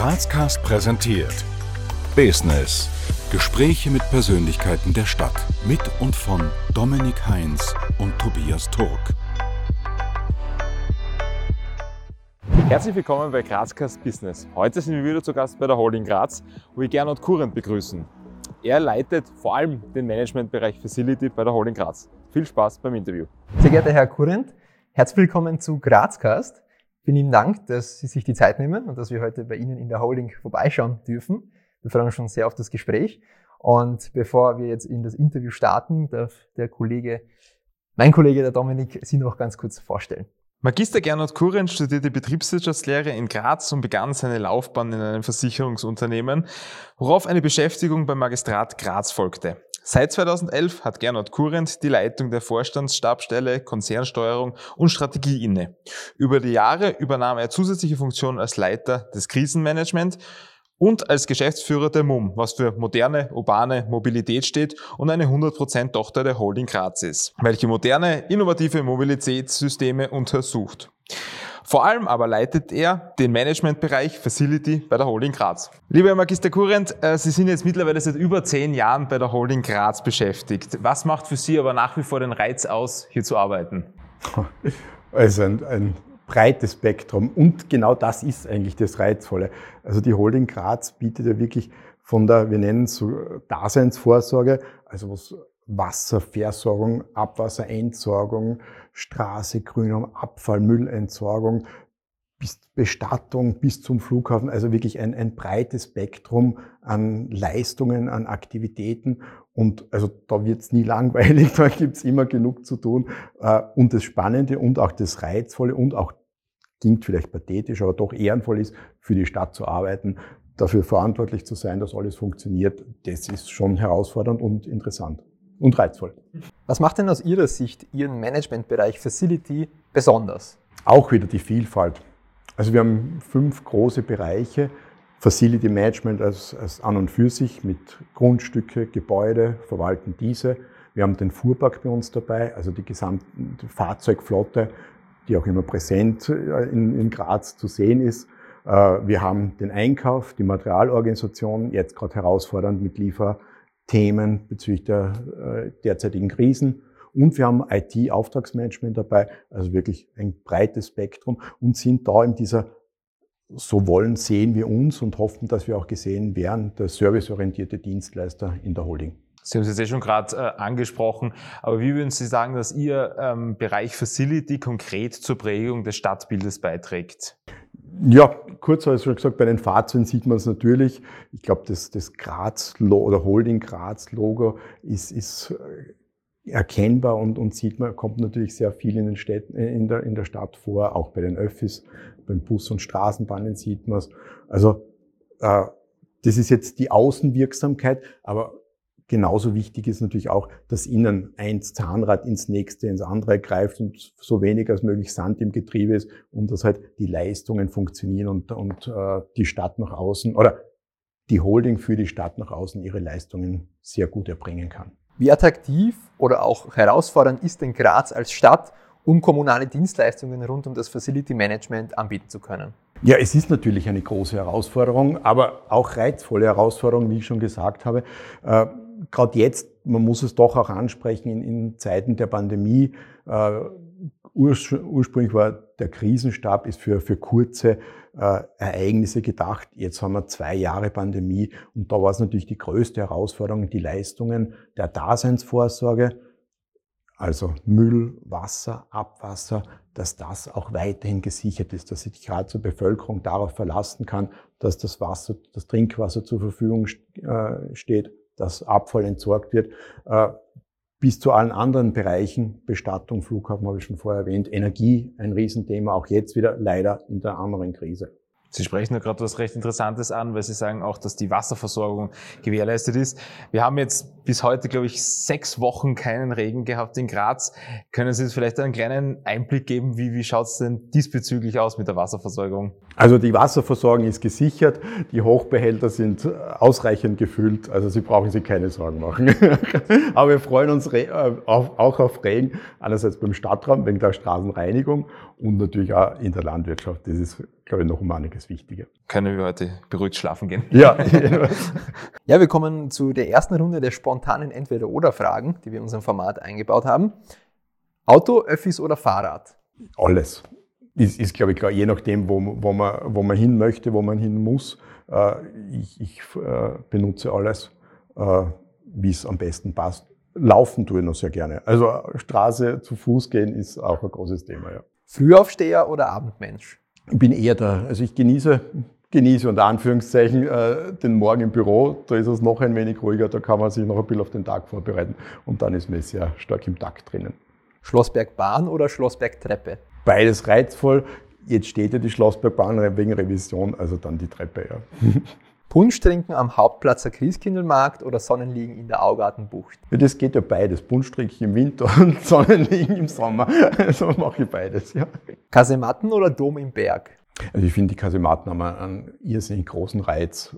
Grazcast präsentiert Business. Gespräche mit Persönlichkeiten der Stadt. Mit und von Dominik Heinz und Tobias Turk. Herzlich willkommen bei Grazcast Business. Heute sind wir wieder zu Gast bei der Holding Graz, wo wir Gernot Kurrent begrüßen. Er leitet vor allem den Managementbereich Facility bei der Holding Graz. Viel Spaß beim Interview. Sehr geehrter Herr Kurrent, herzlich willkommen zu Grazcast. Vielen lieben Dank, dass Sie sich die Zeit nehmen und dass wir heute bei Ihnen in der Holding vorbeischauen dürfen. Wir freuen uns schon sehr auf das Gespräch. Und bevor wir jetzt in das Interview starten, darf der Kollege, mein Kollege, der Dominik, Sie noch ganz kurz vorstellen. Magister Gernot Kuren studierte Betriebswirtschaftslehre in Graz und begann seine Laufbahn in einem Versicherungsunternehmen, worauf eine Beschäftigung beim Magistrat Graz folgte. Seit 2011 hat Gernot Kurent die Leitung der Vorstandsstabstelle Konzernsteuerung und Strategie inne. Über die Jahre übernahm er zusätzliche Funktionen als Leiter des Krisenmanagement und als Geschäftsführer der MUM, was für moderne urbane Mobilität steht und eine 100% Tochter der Holding Graz ist, welche moderne, innovative Mobilitätssysteme untersucht. Vor allem aber leitet er den Managementbereich Facility bei der Holding Graz. Lieber Herr Magister Kurrent, äh, Sie sind jetzt mittlerweile seit über zehn Jahren bei der Holding Graz beschäftigt. Was macht für Sie aber nach wie vor den Reiz aus, hier zu arbeiten? Also ein, ein breites Spektrum und genau das ist eigentlich das Reizvolle. Also die Holding Graz bietet ja wirklich von der, wir nennen es so Daseinsvorsorge, also was Wasserversorgung, Abwasserentsorgung, Straße, Grünraum, Abfall, Müllentsorgung, bis Bestattung bis zum Flughafen, also wirklich ein, ein breites Spektrum an Leistungen, an Aktivitäten. Und also da wird's nie langweilig, da gibt's immer genug zu tun. Äh, und das Spannende und auch das Reizvolle und auch klingt vielleicht pathetisch, aber doch ehrenvoll ist, für die Stadt zu arbeiten, dafür verantwortlich zu sein, dass alles funktioniert, das ist schon herausfordernd und interessant und reizvoll. Was macht denn aus Ihrer Sicht Ihren Managementbereich Facility besonders? Auch wieder die Vielfalt. Also wir haben fünf große Bereiche. Facility Management als, als an und für sich mit Grundstücke, Gebäude, verwalten diese. Wir haben den Fuhrpark bei uns dabei, also die gesamte Fahrzeugflotte, die auch immer präsent äh, in, in Graz zu sehen ist. Äh, wir haben den Einkauf, die Materialorganisation, jetzt gerade herausfordernd mit Liefer, Themen bezüglich der äh, derzeitigen Krisen. Und wir haben IT-Auftragsmanagement dabei, also wirklich ein breites Spektrum und sind da in dieser, so wollen, sehen wir uns und hoffen, dass wir auch gesehen werden, der serviceorientierte Dienstleister in der Holding. Sie haben es jetzt eh schon gerade äh, angesprochen, aber wie würden Sie sagen, dass Ihr ähm, Bereich Facility konkret zur Prägung des Stadtbildes beiträgt? Ja, kurz habe ich schon gesagt, bei den Fahrzeugen sieht man es natürlich. Ich glaube, das, das Graz oder Holding Graz Logo ist, ist äh, erkennbar und, und sieht man, kommt natürlich sehr viel in den Städten, äh, in der, in der Stadt vor, auch bei den Öffis, beim Bus- und Straßenbahnen sieht man es. Also, äh, das ist jetzt die Außenwirksamkeit, aber Genauso wichtig ist natürlich auch, dass innen eins Zahnrad ins nächste, ins andere greift und so wenig als möglich Sand im Getriebe ist und dass halt die Leistungen funktionieren und, und äh, die Stadt nach außen oder die Holding für die Stadt nach außen ihre Leistungen sehr gut erbringen kann. Wie attraktiv oder auch herausfordernd ist denn Graz als Stadt, um kommunale Dienstleistungen rund um das Facility Management anbieten zu können? Ja, es ist natürlich eine große Herausforderung, aber auch reizvolle Herausforderung, wie ich schon gesagt habe. Äh, gerade jetzt, man muss es doch auch ansprechen, in, in Zeiten der Pandemie, äh, ursprünglich war der Krisenstab ist für, für kurze äh, Ereignisse gedacht. Jetzt haben wir zwei Jahre Pandemie und da war es natürlich die größte Herausforderung, die Leistungen der Daseinsvorsorge, also Müll, Wasser, Abwasser, dass das auch weiterhin gesichert ist, dass sich gerade zur Bevölkerung darauf verlassen kann, dass das Wasser, das Trinkwasser zur Verfügung äh, steht dass Abfall entsorgt wird, äh, bis zu allen anderen Bereichen, Bestattung, Flughafen habe ich schon vorher erwähnt, Energie, ein Riesenthema, auch jetzt wieder leider in der anderen Krise. Sie sprechen ja gerade was recht Interessantes an, weil Sie sagen auch, dass die Wasserversorgung gewährleistet ist. Wir haben jetzt bis heute, glaube ich, sechs Wochen keinen Regen gehabt in Graz. Können Sie uns vielleicht einen kleinen Einblick geben, wie, wie schaut es denn diesbezüglich aus mit der Wasserversorgung? Also die Wasserversorgung ist gesichert, die Hochbehälter sind ausreichend gefüllt, also Sie brauchen sich keine Sorgen machen. Aber wir freuen uns äh, auch auf Regen, einerseits beim Stadtraum wegen der Straßenreinigung und natürlich auch in der Landwirtschaft. Das ist glaube ich, noch um einiges wichtiger. Können wir heute beruhigt schlafen gehen? Ja. ja, wir kommen zu der ersten Runde der spontanen Entweder-Oder-Fragen, die wir in unserem Format eingebaut haben. Auto, Öffis oder Fahrrad? Alles. Ist, ist glaube ich, je nachdem, wo, wo, man, wo man hin möchte, wo man hin muss. Äh, ich, ich äh, benutze alles, äh, wie es am besten passt. Laufen tue ich noch sehr gerne. Also Straße zu Fuß gehen ist auch ein großes Thema, ja. Frühaufsteher oder Abendmensch? Ich bin eher da. Also ich genieße, genieße unter Anführungszeichen äh, den Morgen im Büro. Da ist es noch ein wenig ruhiger, da kann man sich noch ein bisschen auf den Tag vorbereiten und dann ist man sehr stark im Takt drinnen. Schlossbergbahn oder Schlossbergtreppe? Beides reizvoll. Jetzt steht ja die Schlossbergbahn wegen Revision, also dann die Treppe, ja. Punsch trinken am Hauptplatzer Christkindlmarkt oder Sonnenliegen in der Augartenbucht? Ja, das geht ja beides. Punsch trinke ich im Winter und Sonnenliegen im Sommer. Also mache ich beides, ja. Kasematten oder Dom im Berg? Also ich finde, die Kasematten haben einen irrsinnig großen Reiz.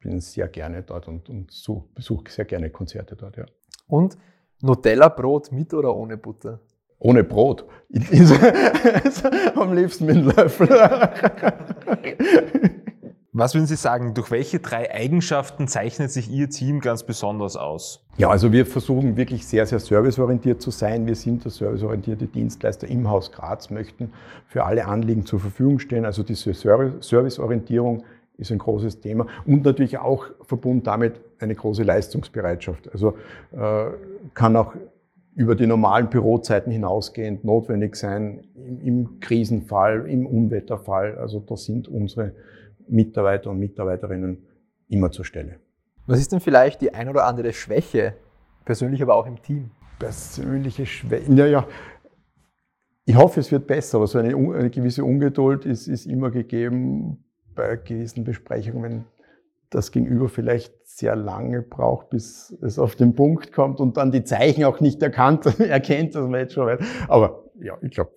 Bin sehr gerne dort und, und so, besuche sehr gerne Konzerte dort, ja. Und Nutella-Brot mit oder ohne Butter? Ohne Brot. Am liebsten mit einem Löffel. Was würden Sie sagen, durch welche drei Eigenschaften zeichnet sich Ihr Team ganz besonders aus? Ja, also wir versuchen wirklich sehr, sehr serviceorientiert zu sein. Wir sind der serviceorientierte Dienstleister im Haus Graz, möchten für alle Anliegen zur Verfügung stehen. Also diese Serviceorientierung ist ein großes Thema und natürlich auch verbunden damit eine große Leistungsbereitschaft. Also äh, kann auch über die normalen Bürozeiten hinausgehend notwendig sein, im, im Krisenfall, im Unwetterfall. Also da sind unsere Mitarbeiter und Mitarbeiterinnen immer zur Stelle. Was ist denn vielleicht die ein oder andere Schwäche, persönlich aber auch im Team? Persönliche Schwäche, naja, ich hoffe, es wird besser, aber so eine, eine gewisse Ungeduld ist, ist immer gegeben bei gewissen Besprechungen, wenn das Gegenüber vielleicht sehr lange braucht, bis es auf den Punkt kommt und dann die Zeichen auch nicht erkannt, erkennt, dass man jetzt schon weiß. Aber ja, ich glaube,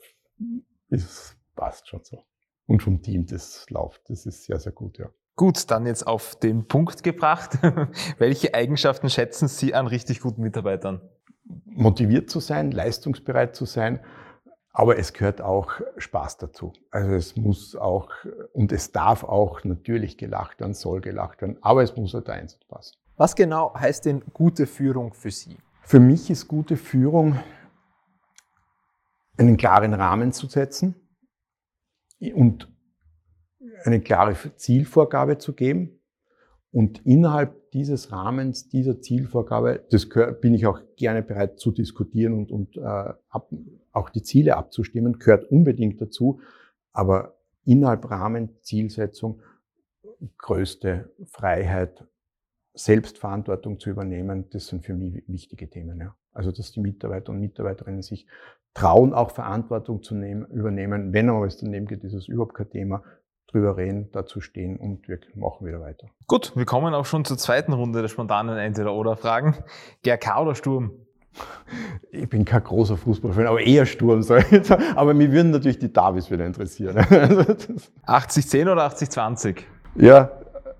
es passt schon so und vom Team, das läuft. Das ist sehr, sehr gut, ja. Gut, dann jetzt auf den Punkt gebracht. Welche Eigenschaften schätzen Sie an richtig guten Mitarbeitern? Motiviert zu sein, leistungsbereit zu sein, aber es gehört auch Spaß dazu. Also es muss auch und es darf auch natürlich gelacht werden, soll gelacht werden, aber es muss halt der Einsatz passen. Was genau heißt denn gute Führung für Sie? Für mich ist gute Führung, einen klaren Rahmen zu setzen, und eine klare Zielvorgabe zu geben. Und innerhalb dieses Rahmens, dieser Zielvorgabe, das bin ich auch gerne bereit zu diskutieren und, und äh, ab, auch die Ziele abzustimmen, gehört unbedingt dazu. Aber innerhalb Rahmen, Zielsetzung, größte Freiheit, Selbstverantwortung zu übernehmen, das sind für mich wichtige Themen. Ja. Also, dass die Mitarbeiter und Mitarbeiterinnen sich trauen, auch Verantwortung zu nehmen, übernehmen. Wenn aber es daneben geht, ist es überhaupt kein Thema. Drüber reden, dazu stehen und wir machen wieder weiter. Gut, wir kommen auch schon zur zweiten Runde der spontanen Entweder-Oder-Fragen. GRK oder Sturm? Ich bin kein großer Fußballfan, aber eher Sturm. Aber mir würden natürlich die Davis wieder interessieren. 80-10 oder 80-20? Ja,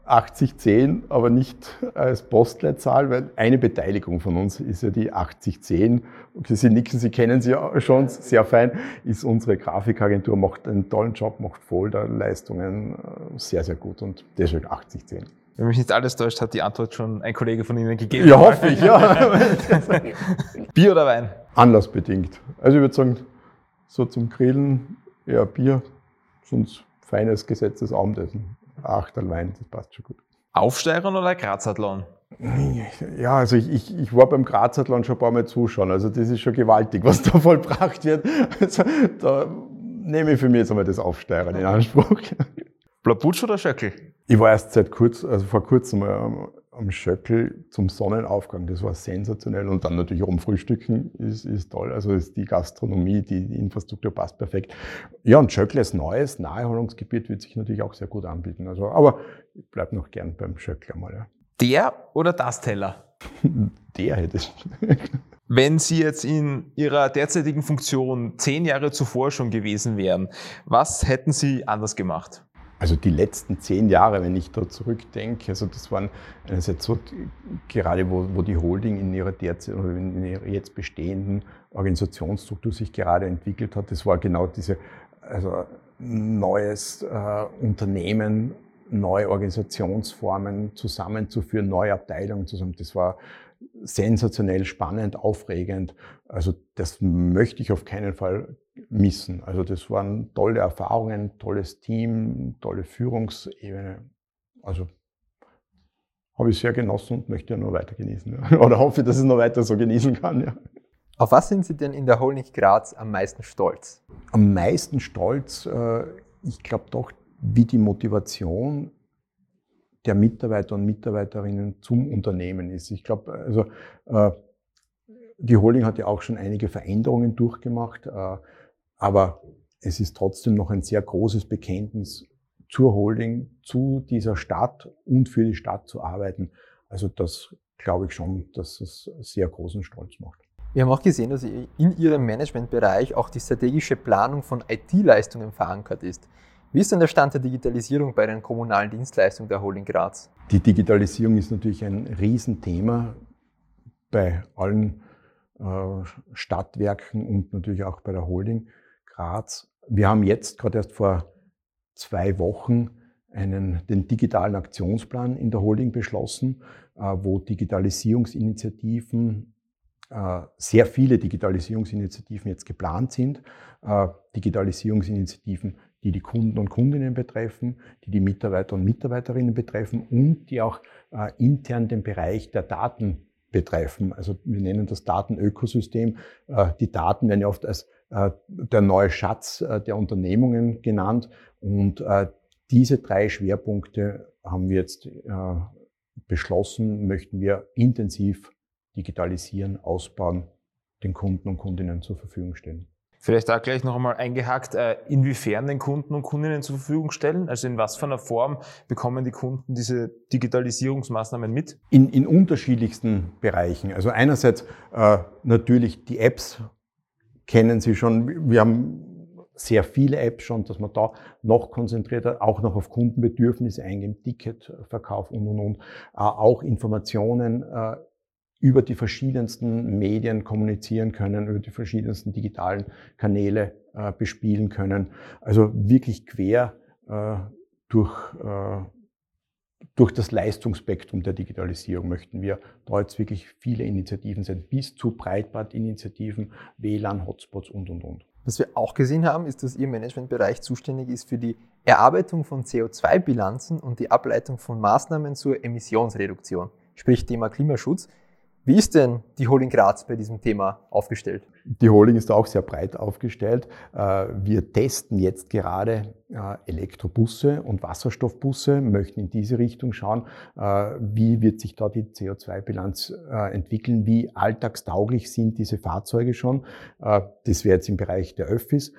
8010, aber nicht als Postleitzahl, weil eine Beteiligung von uns ist ja die 8010. Sie nicken, Sie kennen sie schon sehr fein, ist unsere Grafikagentur, macht einen tollen Job, macht Folderleistungen äh, sehr, sehr gut und deshalb 8010. Wenn mich nicht alles täuscht, hat die Antwort schon ein Kollege von Ihnen gegeben. Ja, hoffe ich, ja. Bier oder Wein? Anlassbedingt. Also ich würde sagen, so zum Grillen eher Bier, sonst feines gesetztes Abendessen. Achterl Wein, das passt schon gut. Aufsteigern oder Grazathlon? Ja, also ich, ich, ich war beim Grazathlon schon ein paar Mal zuschauen. Also das ist schon gewaltig, was da vollbracht wird. Also da nehme ich für mich jetzt einmal das Aufsteigern in Anspruch. Blabutsch oder Schöckel? Ich war erst seit kurz, also vor kurzem mal am Schöckel zum Sonnenaufgang. Das war sensationell. Und dann natürlich oben frühstücken ist, ist toll. Also ist die Gastronomie, die, die, Infrastruktur passt perfekt. Ja, und Schöckel als neues Naherholungsgebiet wird sich natürlich auch sehr gut anbieten. Also, aber ich bleibe noch gern beim Schöckel einmal. Ja. Der oder das Teller? Der hätte es. Wenn Sie jetzt in Ihrer derzeitigen Funktion zehn Jahre zuvor schon gewesen wären, was hätten Sie anders gemacht? Also die letzten zehn Jahre, wenn ich da zurückdenke, also das waren einerseits so, gerade wo, wo die Holding in ihrer derzeit oder in ihrer jetzt bestehenden Organisationsstruktur sich gerade entwickelt hat, das war genau diese, also neues äh, Unternehmen, neue Organisationsformen zusammenzuführen, neue Abteilungen zusammen. Das war sensationell spannend, aufregend. Also das möchte ich auf keinen Fall missen. Also das waren tolle Erfahrungen, tolles Team, tolle Führungsebene. Also habe ich sehr genossen und möchte ja nur weiter genießen. Ja. Oder hoffe, dass ich es noch weiter so genießen kann. Ja. Auf was sind Sie denn in der Holding Graz am meisten stolz? Am meisten stolz, äh, ich glaube doch, wie die Motivation der Mitarbeiter und Mitarbeiterinnen zum Unternehmen ist. Ich glaube, also äh, die Holding hat ja auch schon einige Veränderungen durchgemacht, äh, aber es ist trotzdem noch ein sehr großes Bekenntnis zur Holding, zu dieser Stadt und für die Stadt zu arbeiten. Also das glaube ich schon, dass es sehr großen Stolz macht. Wir haben auch gesehen, dass in Ihrem Managementbereich auch die strategische Planung von IT-Leistungen verankert ist. Wie ist denn der Stand der Digitalisierung bei den kommunalen Dienstleistungen der Holding Graz? Die Digitalisierung ist natürlich ein Riesenthema bei allen Stadtwerken und natürlich auch bei der Holding Graz. Wir haben jetzt gerade erst vor zwei Wochen einen, den digitalen Aktionsplan in der Holding beschlossen, äh, wo Digitalisierungsinitiativen, äh, sehr viele Digitalisierungsinitiativen jetzt geplant sind. Äh, Digitalisierungsinitiativen die die Kunden und Kundinnen betreffen, die die Mitarbeiter und Mitarbeiterinnen betreffen und die auch äh, intern den Bereich der Daten betreffen. Also wir nennen das Datenökosystem. Äh, die Daten werden ja oft als äh, der neue Schatz äh, der Unternehmungen genannt. Und diese drei Schwerpunkte haben wir jetzt beschlossen, möchten wir intensiv digitalisieren, ausbauen, den Kunden und Kundinnen zur Verfügung stellen. Vielleicht da gleich noch einmal eingehakt, äh, inwiefern den Kunden und Kundinnen zur Verfügung stellen? Also in was für einer Form bekommen die Kunden diese Digitalisierungsmaßnahmen mit? In, in unterschiedlichsten Bereichen. Also einerseits äh, natürlich die Apps kennen Sie schon. Wir haben sehr viele Apps schon, dass man da noch konzentrierter auch noch auf Kundenbedürfnisse eingehen, Ticketverkauf und, und, und. Äh, auch Informationen äh, über die verschiedensten Medien kommunizieren können, über die verschiedensten digitalen Kanäle äh, bespielen können. Also wirklich quer äh, durch, äh, durch das Leistungsspektrum der Digitalisierung möchten wir da jetzt wirklich viele Initiativen sehen, bis zu Breitbandinitiativen, WLAN, Hotspots und, und, und. Was wir auch gesehen haben, ist, dass Ihr Managementbereich zuständig ist für die Erarbeitung von CO2-Bilanzen und die Ableitung von Maßnahmen zur Emissionsreduktion, sprich Thema Klimaschutz. Wie ist denn die Holding Graz bei diesem Thema aufgestellt? Die Holding ist auch sehr breit aufgestellt. Äh, wir testen jetzt gerade äh, Elektrobusse und Wasserstoffbusse, möchten in diese Richtung schauen, äh, wie wird sich da die CO2-Bilanz entwickeln, wie alltagstauglich sind diese Fahrzeuge schon. Das wäre jetzt im Bereich der Öffis.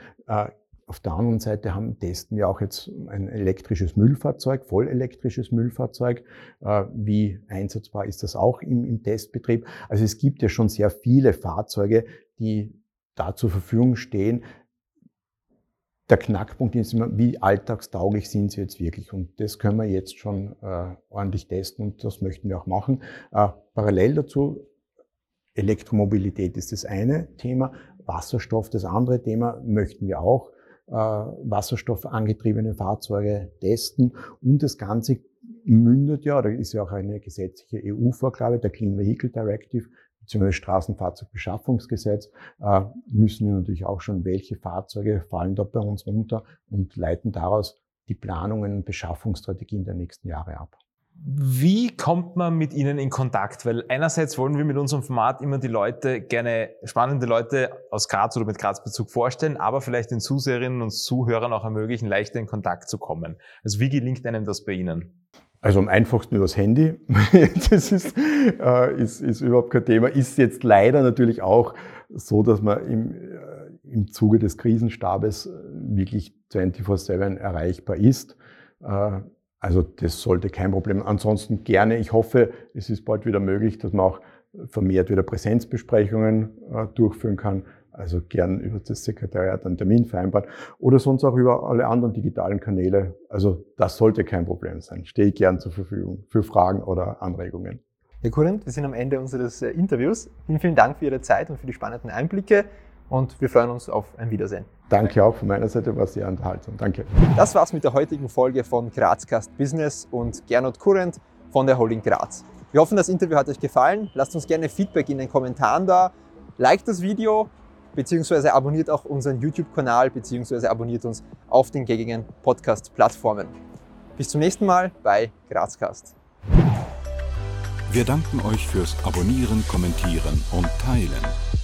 Auf der anderen Seite haben, testen wir auch jetzt ein elektrisches Müllfahrzeug, vollelektrisches Müllfahrzeug. Äh, wie einsetzbar ist das auch im, im Testbetrieb? Also es gibt ja schon sehr viele Fahrzeuge, die da zur Verfügung stehen. Der Knackpunkt ist immer, wie alltagstauglich sind sie jetzt wirklich? Und das können wir jetzt schon äh, ordentlich testen und das möchten wir auch machen. Äh, parallel dazu, Elektromobilität ist das eine Thema, Wasserstoff das andere Thema möchten wir auch wasserstoffangetriebene Fahrzeuge testen. Und das Ganze mündet ja, da ist ja auch eine gesetzliche EU-Vorgabe, der Clean Vehicle Directive, beziehungsweise Straßenfahrzeugbeschaffungsgesetz, äh, müssen wir natürlich auch schon, welche Fahrzeuge fallen da bei uns unter und leiten daraus die Planungen und Beschaffungsstrategien der nächsten Jahre ab. Wie kommt man mit Ihnen in Kontakt? Weil einerseits wollen wir mit unserem Format immer die Leute gerne, spannende Leute aus Graz oder mit Graz-Bezug vorstellen, aber vielleicht den Zuseherinnen und Zuhörern auch ermöglichen, leichter in Kontakt zu kommen. Also wie gelingt einem das bei Ihnen? Also am einfachsten übers Handy. das ist, äh, ist, ist überhaupt kein Thema. Ist jetzt leider natürlich auch so, dass man im, äh, im Zuge des Krisenstabes wirklich 24-7 erreichbar ist. Äh, also das sollte kein Problem. Ansonsten gerne. Ich hoffe, es ist bald wieder möglich, dass man auch vermehrt wieder Präsenzbesprechungen äh, durchführen kann. Also gern über das Sekretariat einen Termin vereinbaren oder sonst auch über alle anderen digitalen Kanäle. Also das sollte kein Problem sein. Stehe ich gern zur Verfügung für Fragen oder Anregungen. Herr Kurrent, wir sind am Ende unseres äh, Interviews. Vielen, vielen Dank für Ihre Zeit und für die spannenden Einblicke. Und wir freuen uns auf ein Wiedersehen. Danke auch von meiner Seite, war sehr unterhaltsam. Danke. Das war's mit der heutigen Folge von Grazcast Business und Gernot Kurrent von der Holding Graz. Wir hoffen, das Interview hat euch gefallen. Lasst uns gerne Feedback in den Kommentaren da. Liked das Video, beziehungsweise abonniert auch unseren YouTube-Kanal, beziehungsweise abonniert uns auf den gängigen Podcast-Plattformen. Bis zum nächsten Mal bei Grazcast. Wir danken euch fürs Abonnieren, Kommentieren und Teilen.